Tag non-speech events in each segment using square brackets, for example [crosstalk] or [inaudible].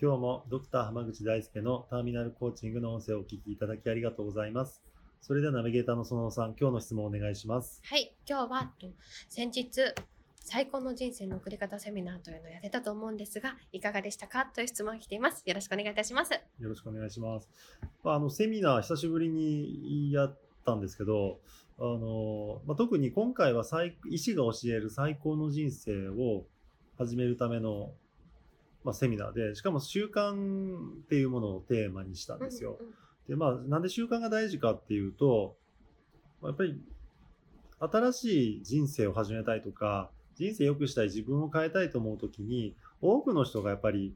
今日もドクター濱口大輔のターミナルコーチングの音声をお聞きいただきありがとうございます。それではナビゲーターの園野さん、今日の質問をお願いします。はい今日はと先日最高の人生の送り方セミナーというのをやってたと思うんですがいかがでしたかという質問が来ていますよろしくお願いいたしますよろしくお願いします。まあ、あのセミナー久しぶりにやったんですけど、あのまあ、特に今回は最医師が教える最高の人生を始めるための、まあ、セミナーで、しかも習慣っていうものをテーマにしたんですよ。うんうんで、まあ、なんで習慣が大事かっていうと、まあやっぱり、新しい人生を始めたいとか、人生良くしたい、自分を変えたいと思うときに、多くの人がやっぱり、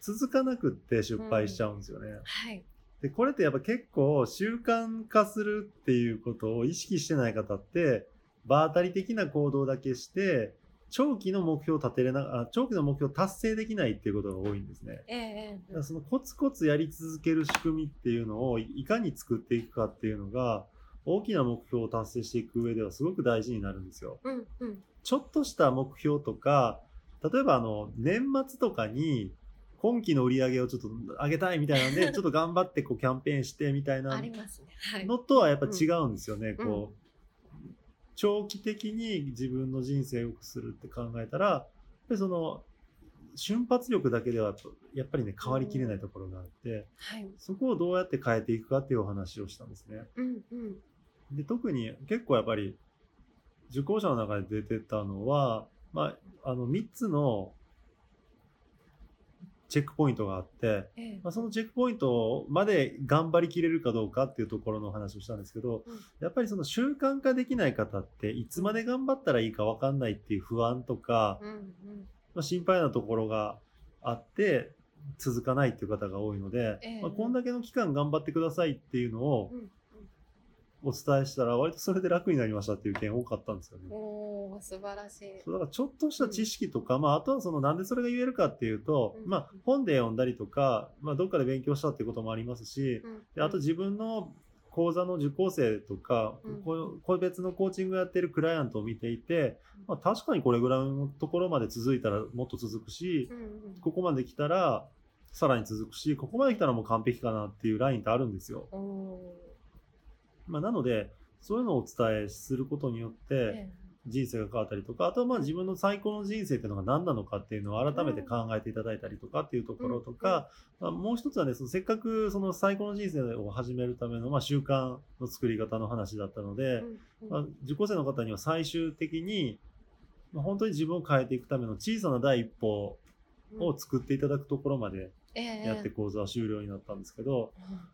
続かなくって失敗しちゃうんですよね。はいで、これってやっぱ結構習慣化するっていうことを意識してない方って、場当たり的な行動だけして、長期の目標を立てれな、あ長期の目標を達成できないっていうことが多いんですね。ええそのコツコツやり続ける仕組みっていうのをいいかに作っていくかっていうのが大きな目標を達成していく上ではすごく大事になるんですよ。うんうんちょっとした目標とか例えばあの年末とかに今期の売り上げをちょっと上げたいみたいなんで [laughs] ちょっと頑張ってこうキャンペーンしてみたいなありますねはいのとはやっぱ違うんですよね。うんこう長期的に自分の人生を良くするって考えたらやっぱりその瞬発力だけではやっぱりね変わりきれないところがあって、はいそこをどうやって変えていくかっていうお話をしたんですね。うんうんで特に結構やっぱり受講者の中で出てたのは、まあ、あの3つのチェックポイントがあって、ええ。まあ、そのチェックポイントまで頑張りきれるかどうかっていうところのお話をしたんですけど、うん。やっぱりその習慣化できない方っていつまで頑張ったらいいか分かんないっていう不安とか、まあ、心配なところがあって続かないっていう方が多いので、ええ。まあ、こんだけの期間頑張ってくださいっていうのをうんお伝えしたら割とそれで楽になりましたっていう件多かったんですよね。おー素晴らしい。そうだからちょっとした知識とか、まあ、あとはそのなんでそれが言えるかっていうと、うん。まあ、本で読んだりとか、まあ、どっかで勉強したっていうこともありますし、うん。であと自分の講座の受講生とか、個別のコーチングやってるクライアントを見ていて、まあ、確かにこれぐらいのところまで続いたらもっと続くし、うんうん。ここまで来たらさらに続くし、ここまで来たらもう完璧かなっていうラインってあるんですよ。おまあ、なので、そういうのをお伝えすることによって、人生が変わったりとか、あとはまあ自分の最高の人生っていうのが何なのかっていうのを改めて考えていただいたりとかっていうところとか、まあ、もう一つはね、そのせっかくその最高の人生を始めるためのまあ習慣の作り方の話だったので、まあ、受講生の方には最終的に、まあ、本当に自分を変えていくための小さな第一歩を作っていただくところまでええやって講座は終了になったんですけど、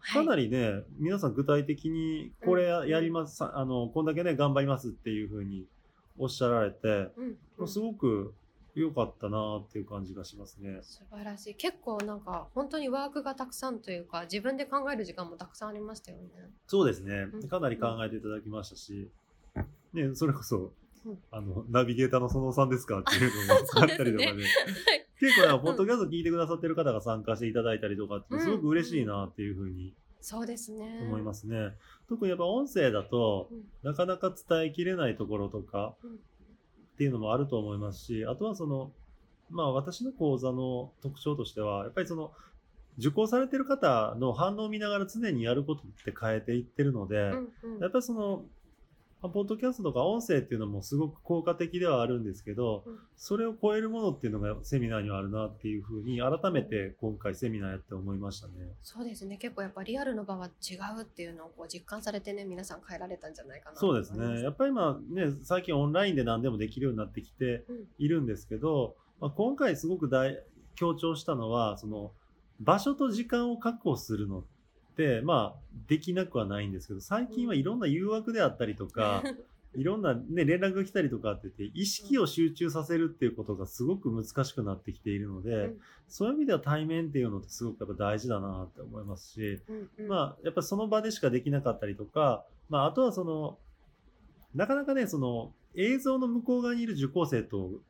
はいかなりね、皆さん具体的にこれややります、あの、こんだけね、頑張りますっていうふうにおっしゃられて、うすごく良かったなっていう感じがしますね。素晴らしい。結構なんか本当にワークがたくさんというか自分で考える時間もたくさんありましたよね。そうですね。うん。かなり考えていただきましたし、ね、それこそうん、あの、ナビゲーターの園さんですかっていうのも [laughs] あったりとかね。結構ね、ポッドキャスト聞いてくださってる方が参加していただいたりとかって、すごく嬉しいなっていうふうにそうですね。思いますね。特にやっぱ音声だと、うんなかなか伝えきれないところとかうんっていうのもあると思いますし、あとはその、まあ私の講座の特徴としては、やっぱりその、受講されてる方の反応を見ながら常にやることって変えていってるので、うんうんやっぱりその、まあポッドキャストとか音声っていうのもすごく効果的ではあるんですけど、うんそれを超えるものっていうのがセミナーにはあるなっていうふうに改めて今回セミナーやって思いましたね。そうですね結構やっぱリアルの場は違うっていうのをこう実感されてね皆さん変えられたんじゃないかなとそうですね。やっぱり今ね、最近オンラインで何でもできるようになってきてうんいるんですけど、まあ、今回すごく大強調したのは、その場所と時間を確保するのって、まあ、できなくはないんですけど、最近はいろんな誘惑であったりとか、[laughs] いろんな、ね、連絡が来たりとかって言って、意識を集中させるっていうことがすごく難しくなってきているので、うん。そういう意味では対面っていうのってすごくやっぱ大事だなって思いますし、うんうん。まあ、やっぱその場でしかできなかったりとか、まあ、あとはその、なかなかね、その、映像の向こう側にいる受講生とうん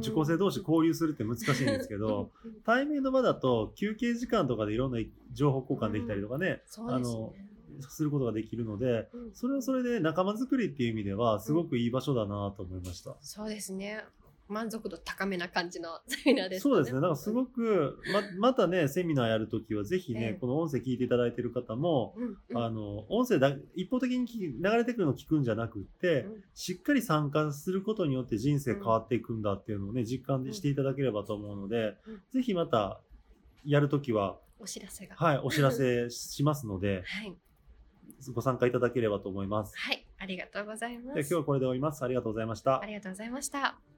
受講生同士交流するって難しいんですけど、対面の場だと休憩時間とかでいろんな情報交換できたりとかね、そうですあのね。することができるので、うんそれはそれで仲間づくりっていう意味ではすごくいい場所だなと思いました。そうですね。満足度高めな感じのセミナーですそうですね。だからすく、ごく、ま、またね、セミナーやるときはぜひね、ええこの音声聞いていただいている方も、うんうんあの、音声だ、一方的に流れてくるのを聞くんじゃなくって、うんしっかり参加することによって人生変わっていくんだっていうのをね、実感していただければと思うので、うんぜひまたやるときは、お知らせが。はい、お知らせ [laughs] しますので、はい。ご参加いただければと思います。はい。ありがとうございます。今日はこれで終わります。ありがとうございましたあ。りがとうございました。